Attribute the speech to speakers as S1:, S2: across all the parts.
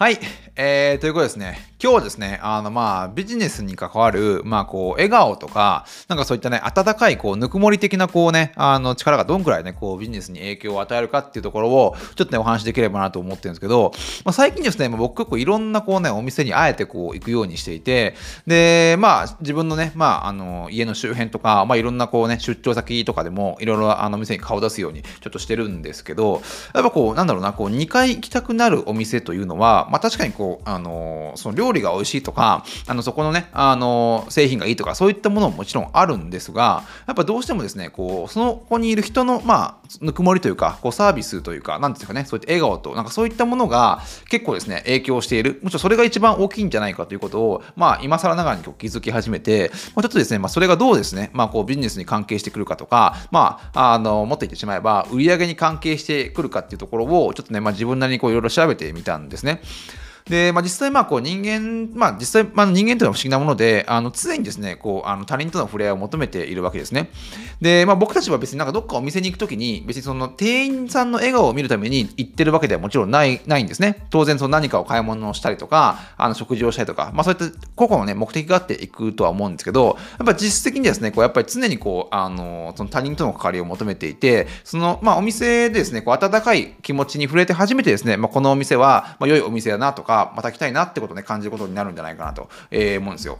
S1: はい。えー、ということですね。今日はですね、あの、まあ、ビジネスに関わる、まあ、こう、笑顔とか、なんかそういったね、温かい、こう、ぬくもり的な、こうね、あの、力がどんくらいね、こう、ビジネスに影響を与えるかっていうところを、ちょっとね、お話しできればなと思ってるんですけど、まあ、最近ですね、僕結構いろんな、こうね、お店にあえて、こう、行くようにしていて、で、まあ、自分のね、まあ、あの、家の周辺とか、まあ、いろんな、こうね、出張先とかでも、いろいろ、あの、店に顔出すように、ちょっとしてるんですけど、やっぱこう、なんだろうな、こう、2回行きたくなるお店というのは、まあ、確かにこう、あのその料理が美味しいとかあのそこのねあの製品がいいとかそういったものももちろんあるんですがやっぱどうしてもですねこうその子にいる人のまあぬくもりというかこうサービスというか何ですかねそういった笑顔となんかそういったものが結構ですね影響しているもちろんそれが一番大きいんじゃないかということをまあ今更ながらに気づき始めて、まあ、ちょっとですね、まあ、それがどうですね、まあ、こうビジネスに関係してくるかとかまああのもっと言ってしまえば売り上げに関係してくるかっていうところをちょっとね、まあ、自分なりにこういろいろ調べてみたんですね。で、まあ、実際、まあ、こう人間、まあ、実際、まあ、人間というのは不思議なもので、あの常にですね、こうあの他人との触れ合いを求めているわけですね。で、まあ、僕たちは別になんかどっかお店に行くときに、別にその店員さんの笑顔を見るために行ってるわけではもちろんないないんですね。当然、その何かを買い物をしたりとか、あの食事をしたりとか、まあ、そういった個々の、ね、目的があっていくとは思うんですけど、やっぱ実質的にですね、こうやっぱり常にこう、あのその他人との関わりを求めていて、その、まあ、お店でですね、こう温かい気持ちに触れて初めてですね、まあ、このお店は、まあ、良いお店だなとか、また来たいなってことをね、感じることになるんじゃないかなと、えー、思うんですよ。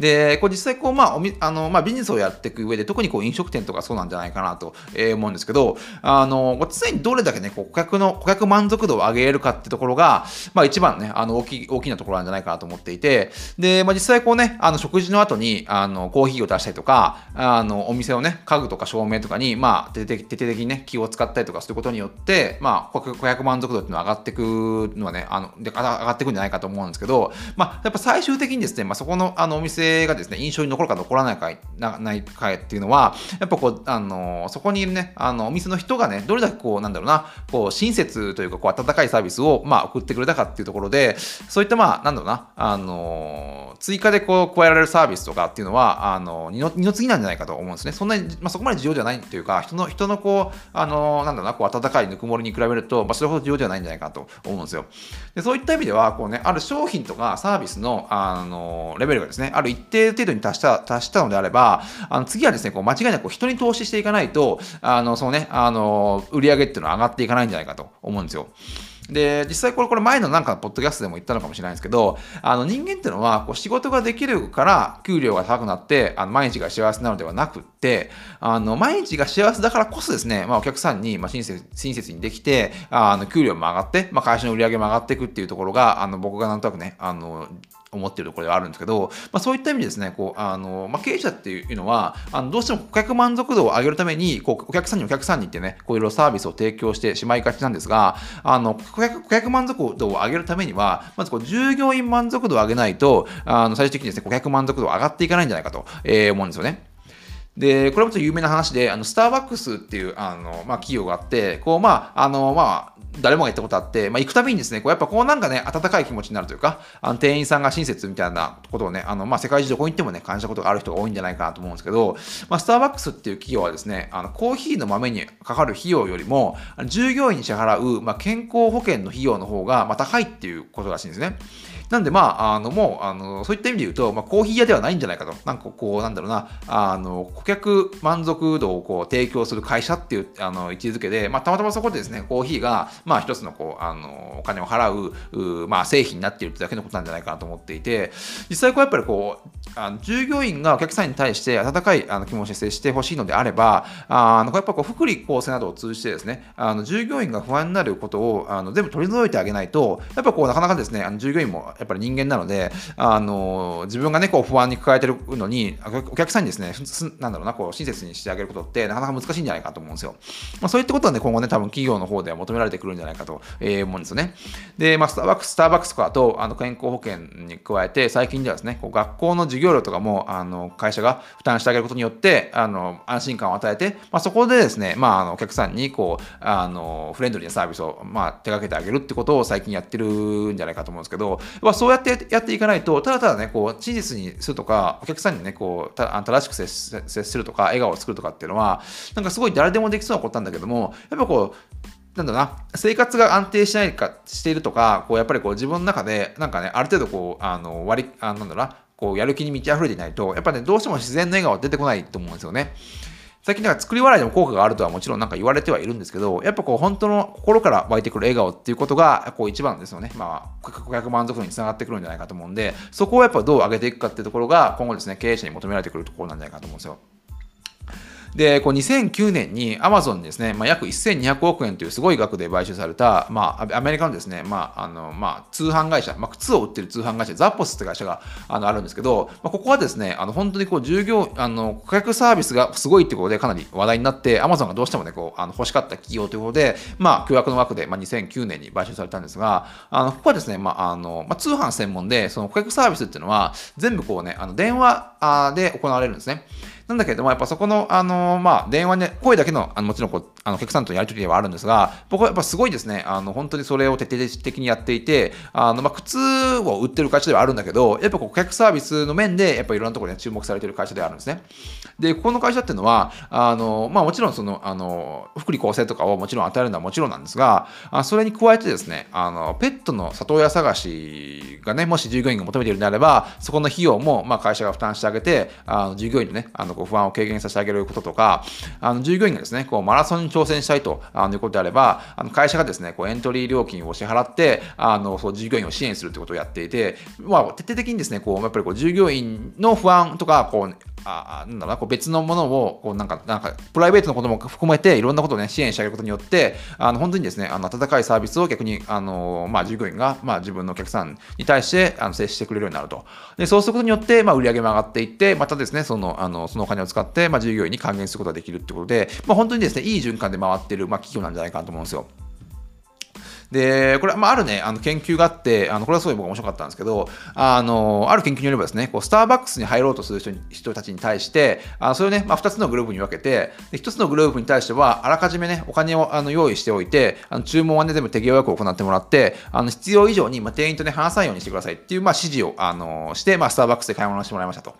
S1: で、こう実際こう、まあ、おみあのまあ、ビジネスをやっていく上で、特にこう飲食店とかそうなんじゃないかなと、思うんですけど、あの常にどれだけね、顧客の、顧客満足度を上げれるかってところが、まあ、一番ね、あの大き大きなところなんじゃないかなと思っていて、で、まあ、実際こうね、あの食事の後にあのコーヒーを出したりとか、あのお店をね、家具とか照明とかに、まあ、徹底的にね、気を使ったりとかすることによって、まあ、顧客満足度っていうのは上がっていくのはね、あので上がっていくんじゃないかと思うんですけど、まあ、やっぱ最終的にですね、まあ、そこのあのお店がですね、印象に残るか残らないかなないかっていうのは、やっぱこう、あのそこにいるね、あのお店の人がね、どれだけこう、なんだろうな、こう、親切というか、こう、温かいサービスを、まあ、送ってくれたかっていうところで、そういった、まあ、なんだろうな、あの追加でこう、加えられるサービスとかっていうのは、あの二の二の次なんじゃないかと思うんですね。そんなに、まあ、そこまで重要じゃないというか、人の、人のこう、あのなんだろうな、こう、温かいぬくもりに比べると、まあ、それほど重要ではないんじゃないかと思うんですよ。でそういった意味では、こうね、ある商品とかサービスの、あのレベルがですね、ある一一定程度に達した、達したのであれば、あの次はですね、こう間違いなく人に投資していかないと、あの、そのね、あの、売り上げっていうのは上がっていかないんじゃないかと思うんですよ。で、実際これ、これ前のなんかポッドキャストでも言ったのかもしれないんですけど、あの人間っていうのはこう仕事ができるから給料が高くなって、あの毎日が幸せなのではなくって、あの毎日が幸せだからこそですね、まあ、お客さんに、まあ、親切親切にできて、あの給料も上がって、まあ、会社の売り上げも上がっていくっていうところが、あの僕がなんとなくね、あの思っているところではあるんですけど、まあ、そういった意味でですね、こうあのまあ、経営者っていうのは、あのどうしても顧客満足度を上げるために、こうお客さんにお客さんに行ってね、こういろいろサービスを提供してしまいがちなんですが、あの顧客顧客満足度を上げるためには、まずこう従業員満足度を上げないと、あの最終的にですね、顧客満足度が上がっていかないんじゃないかと、えー、思うんですよね。で、これもちょっと有名な話で、あのスターバックスっていうあの、まあ、企業があって、こう、まあ、あの、まあ、誰もが行ったことあって、まあ、行くたびにですね、こうやっぱこうなんかね、温かい気持ちになるというか、あの店員さんが親切みたいなことをね、あのまあ、世界中どこに行ってもね、感じたことがある人が多いんじゃないかなと思うんですけど、まあ、スターバックスっていう企業はですね、あのコーヒーの豆にかかる費用よりも、従業員に支払う、まあ、健康保険の費用の方がま高いっていうことらしいんですね。なんで、まあ、あの、もう、あの、そういった意味で言うと、まあ、コーヒー屋ではないんじゃないかと。なんか、こう、なんだろうな、あの、顧客満足度をこう提供する会社っていう、あの、位置づけで、まあ、たまたまそこでですね、コーヒーが、まあ、一つの、こう、あの、お金を払う、うまあ、製品になっているってだけのことなんじゃないかなと思っていて、実際、こう、やっぱりこう、あの従業員がお客さんに対して温かいあの気持ちで接してほしいのであれば、あのやっぱこう福利厚生などを通じてですね、あの従業員が不安になることをあの全部取り除いてあげないと、やっぱこうなかなかですね、あの従業員もやっぱり人間なので、あの自分がね、こう不安に抱えてるのに、お客さんにですね、なんだろうな、こう親切にしてあげることってなかなか難しいんじゃないかと思うんですよ。まあ、そういったことはね、今後ね、多分企業の方では求められてくるんじゃないかと、えー、思うんですよね。で、まあ、スターバックス、スターバックスとかとあの健康保険に加えて、最近ではですね、こう学校の授業料とかもあの会社が負担してあげることによってあの安心感を与えて、まあ、そこでですね、まあ、あのお客さんにこうあのフレンドリーなサービスを、まあ、手掛けてあげるってことを最近やってるんじゃないかと思うんですけど、まあ、そうやってやっていかないとただただねこう真実にするとかお客さんにねこうた正しく接するとか笑顔を作るとかっていうのはなんかすごい誰でもできそうなことなんだけどもやっぱこうなんだな、生活が安定しないか、しているとか、こう、やっぱりこう、自分の中で、なんかね、ある程度こう、あの、割り、あなんだな、こう、やる気に満ち溢れていないと、やっぱね、どうしても自然の笑顔は出てこないと思うんですよね。最近なんか作り笑いでも効果があるとはもちろんなんか言われてはいるんですけど、やっぱこう本当の心から湧いてくる笑顔っていうことがこう一番ですよね。まあ、顧客満足度につながってくるんじゃないかと思うんで、そこをやっぱどう上げていくかっていうところが今後ですね、経営者に求められてくるところなんじゃないかと思うんですよ。で、こう2009年にアマゾンですね、まあ、約1200億円というすごい額で買収された、まあ、アメリカのですね、まあ、あの、まあ、通販会社、まあ、靴を売ってる通販会社、ザポスって会社があのあるんですけど、まあ、ここはですね、あの、本当にこう、従業、あの、顧客サービスがすごいってことでかなり話題になって、アマゾンがどうしてもね、こう、あの欲しかった企業ということで、まあ、巨額の枠で、まあ、2009年に買収されたんですが、あの、ここはですね、まあ、あの、まあ、通販専門で、その顧客サービスっていうのは、全部こうね、あの、電話あで行われるんですね。なんだけれども、やっぱそこの、あの、まあ、電話で、声だけの、あのもちろんこう、あの、お客さんとのやり取りではあるんですが、僕はやっぱすごいですね、あの、本当にそれを徹底的にやっていて、あの、まあ、靴を売ってる会社ではあるんだけど、やっぱこう、顧客サービスの面で、やっぱいろんなところで注目されてる会社であるんですね。で、ここの会社っていうのは、あの、まあ、もちろんその、あの、福利厚生とかをもちろん与えるのはもちろんなんですが、あそれに加えてですね、あの、ペットの里親探しがね、もし従業員が求めているのであれば、そこの費用も、まあ、会社が負担してあげて、あの従業員のね、あのこう、不安を軽減させててあげることとか、あの従業員がですね、こうマラソンに挑戦したいとあのいうことであれば、あの会社がですね、こうエントリー料金を支払って、あのそう従業員を支援するということをやっていて、まあ、徹底的にですね、こうやっぱりこう従業員の不安とか、こうあなんだろうこう別のものをこうなんかなんかプライベートのことも含めていろんなことを、ね、支援してあげることによってあの本当にですねあの温かいサービスを逆にあの、まあ、従業員が、まあ、自分のお客さんに対してあの接してくれるようになるとでそうすることによって、まあ、売り上げも上がっていってまたですねそのあのそのお金を使って、まあ、従業員に還元することができるってことで、まあ、本当にですねいい循環で回っている、まあ、企業なんじゃないかなと思うんですよ。で、これ、まあ、あるね、あの研究があって、あのこれはすごい僕面白かったんですけど、あの、ある研究によればですね、こうスターバックスに入ろうとする人に人たちに対して、あそれをね、まあ、2つのグループに分けて、で1つのグループに対しては、あらかじめね、お金をあの用意しておいて、あの注文はね、全部手際よく行ってもらって、あの必要以上に、まあ、店員とね、話さないようにしてくださいっていう、まあ、指示をあのして、まあ、スターバックスで買い物してもらいましたと。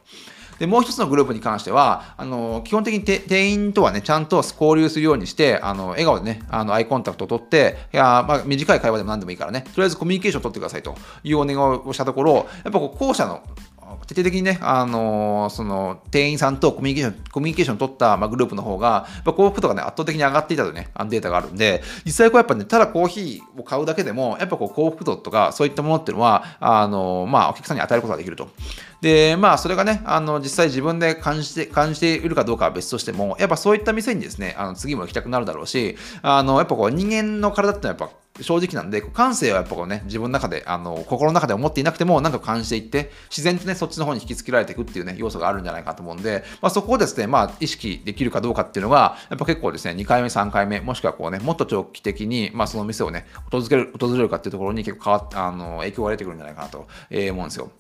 S1: で、もう一つのグループに関しては、あの、基本的に店員とはね、ちゃんと交流するようにして、あの、笑顔でね、あの、アイコンタクトを取って、いや、まあ、短い会話でも何でもいいからね、とりあえずコミュニケーションを取ってくださいというお願いをしたところ、やっぱこう、後者の徹底的にね、あのー、その、店員さんとコミュニケーション、コミュニケーションを取った、まあ、グループの方が、やっぱ幸福度がね、圧倒的に上がっていたとね、あのデータがあるんで、実際こうやっぱね、ただコーヒーを買うだけでも、やっぱこう幸福度とか、そういったものっていうのは、あのー、まあ、お客さんに与えることができると。で、まあ、それがね、あの、実際自分で感じて、感じているかどうかは別としても、やっぱそういった店にですね、あの、次も行きたくなるだろうし、あの、やっぱこう、人間の体ってのはやっぱ、正直なんで、感性はやっぱこうね、自分の中で、あの、心の中で思っていなくても、なんか感じていって、自然とね、そっちの方に引きつけられていくっていうね、要素があるんじゃないかと思うんで、まあ、そこをですね、まあ、意識できるかどうかっていうのが、やっぱ結構ですね、2回目、3回目、もしくはこうね、もっと長期的に、まあ、その店をね、訪れる、訪れるかっていうところに結構変わっあの、影響が出てくるんじゃないかなと、えー、思うんですよ。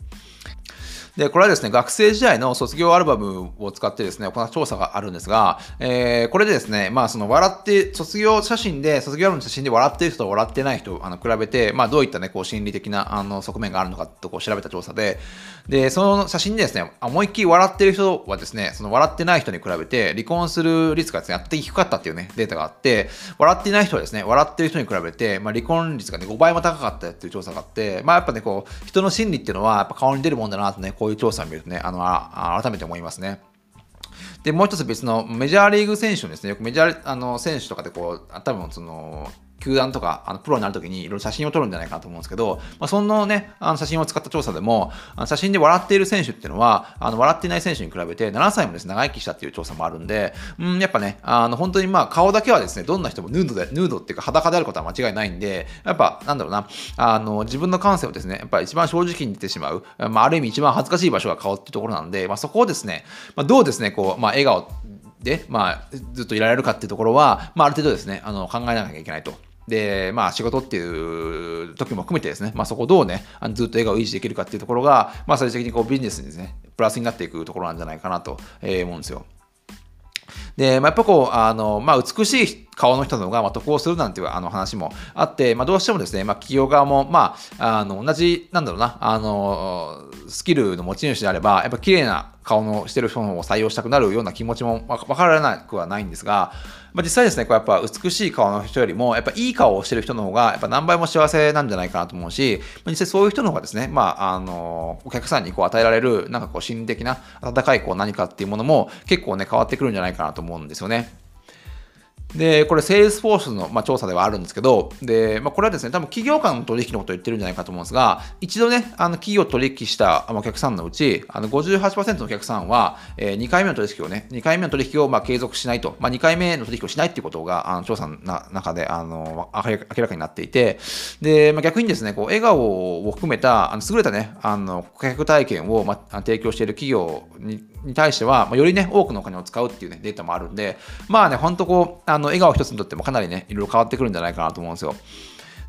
S1: で、これはですね、学生時代の卒業アルバムを使ってですね、行った調査があるんですが、えー、これでですね、まあ、その笑って、卒業写真で、卒業アルバムの写真で笑ってる人と笑ってない人をあの比べて、まあ、どういったね、こう、心理的なあの側面があるのかとこう調べた調査で、で、その写真でですね、思いっきり笑ってる人はですね、その笑ってない人に比べて、離婚する率がですね、やって低かったっていうね、データがあって、笑っていない人はですね、笑ってる人に比べて、まあ、離婚率がね、5倍も高かったっていう調査があって、まあ、やっぱね、こう、人の心理っていうのは、やっぱ顔に出るもんだなとね、こういう調査を見るとね、あのあ改めて思いますね。で、もう一つ別のメジャーリーグ選手ですね、よくメジャーあの選手とかでこう、多分その、球団とかあのプロになるときにいろいろ写真を撮るんじゃないかなと思うんですけど、まあ、そのね、あの写真を使った調査でも、あの写真で笑っている選手っていうのは、あの笑っていない選手に比べて7歳もですね、長生きしたっていう調査もあるんで、うん、やっぱね、あの本当にまあ顔だけはですね、どんな人もヌードで、ヌードっていうか裸であることは間違いないんで、やっぱなんだろうな、あの自分の感性をですね、やっぱ一番正直に言ってしまう、まあ、ある意味一番恥ずかしい場所が顔っていうところなんで、まあ、そこをですね、まあ、どうですね、こう、まあ、笑顔で、まあ、ずっといられるかっていうところは、まあ、ある程度ですね、あの考えなきゃいけないと。で、まあ仕事っていう時も含めてですね、まあそこをどうね、あのずっと笑顔を維持できるかっていうところが、まあ最終的にこうビジネスにですね、プラスになっていくところなんじゃないかなと思うんですよ。で、まあ、やっぱこう、あの、まあ、美しい顔の人の方が、まあ、得をするなんていうあの話もあって、まあ、どうしてもですね、まあ、企業側も、まあ、あの、同じ、なんだろうな、あの、スキルの持ち主であれば、やっぱ綺麗な顔のしてる人の方を採用したくなるような気持ちもわからなくはないんですが、まあ、実際ですね、こうやっぱ美しい顔の人よりも、やっぱいい顔をしてる人の方が、やっぱ何倍も幸せなんじゃないかなと思うし、実際そういう人の方がですね、まあ、あの、お客さんにこう与えられる、なんかこう心理的な温かいこう何かっていうものも結構ね、変わってくるんじゃないかなと思う思うんですよね。で、これ、セールスフォースの、まあ、調査ではあるんですけど、で、まあ、これはですね、多分企業間の取引のことを言ってるんじゃないかと思うんですが、一度ね、あの企業取引したお客さんのうち、あの58%のお客さんは、えー、2回目の取引をね、2回目の取引をまあ継続しないと、まあ、2回目の取引をしないっていうことが、あの調査の中であの明らかになっていて、で、まあ、逆にですね、こう笑顔を含めたあの優れたね、あの顧客体験を、まあ、提供している企業にに対しては、まあ、よりね、多くのお金を使うっていうね、データもあるんで、まあね、本当こう、あの笑顔一つにとってもかなりね、いろいろ変わってくるんじゃないかなと思うんですよ。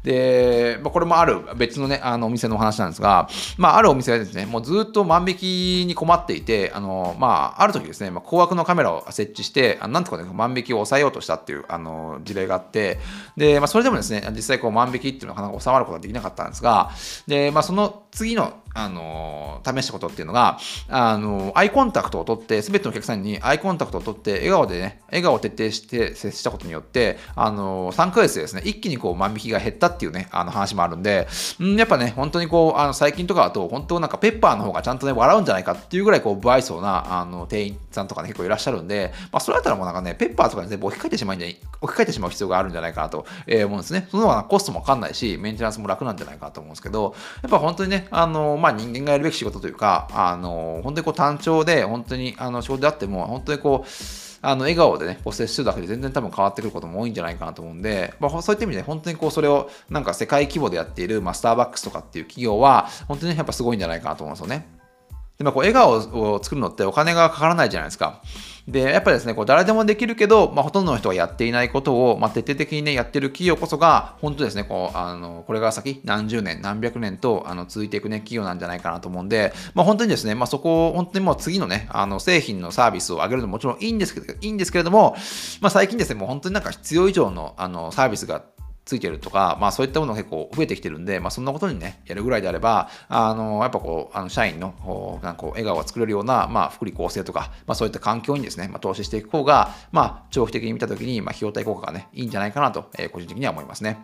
S1: で、まあ、これもある別のね、あのお店のお話なんですが、まあ、あるお店はですね、もうずっと万引きに困っていて、あの、まあ、ある時ですね、まあ、高額のカメラを設置して、あなんとかね、万引きを抑えようとしたっていう、あの、事例があって、で、まあ、それでもですね、実際こう万引きっていうのはなかなか収まることができなかったんですが、で、まあ、その次の、あの試したことっていうのが、あのアイコンタクトを取って、すべてのお客さんにアイコンタクトを取って、笑顔でね、笑顔を徹底して接したことによって、あの3ヶ月でですね、一気にこう万引きが減ったっていうね、あの話もあるんで、んやっぱね、本当にこう、あの最近とかだと、本当なんかペッパーの方がちゃんとね、笑うんじゃないかっていうぐらいこう、不愛想なあの店員さんとかね、結構いらっしゃるんで、まあ、それだったらもうなんかね、ペッパーとかに全部置き換えてしまうんじゃ置き換えてしまう必要があるんじゃないかなと、え思うんですね。その方がコストもかかんないし、メンテナンスも楽なんじゃないかなと思うんですけど、やっぱ本当にね、あの、まあ、人間がやるべき仕事というか、あの、本当にこう単調で、本当にあの仕事であっても、本当にこう、あの笑顔でね、こう接するだけで全然多分変わってくることも多いんじゃないかなと思うんで、まあ、そういった意味で本当にこうそれをなんか世界規模でやっている、まあ、スターバックスとかっていう企業は、本当にやっぱすごいんじゃないかなと思うんですよね。で、まあ、こう笑顔を作るのってお金がかからないじゃないですか。で、やっぱりですね、こう誰でもできるけど、まあ、ほとんどの人がやっていないことを、まあ、徹底的にね、やってる企業こそが、本当ですね、こう、あの、これから先、何十年、何百年と、あの、続いていくね、企業なんじゃないかなと思うんで、まあ、本当にですね、まあ、そこを、本当にもう次のね、あの、製品のサービスを上げるのももちろんいいんですけど、いいんですけれども、まあ、最近ですね、もう本当になんか必要以上の、あの、サービスがついてるとか、まあそういったものが結構増えてきてるんで、まあそんなことにね、やるぐらいであれば、あの、やっぱこう、あの社員の、こう、なんかこう、笑顔が作れるような、まあ福利厚生とか、まあそういった環境にですね、まあ投資していく方が、まあ長期的に見たときに、まあ費用対効果がね、いいんじゃないかなと、えー、個人的には思いますね。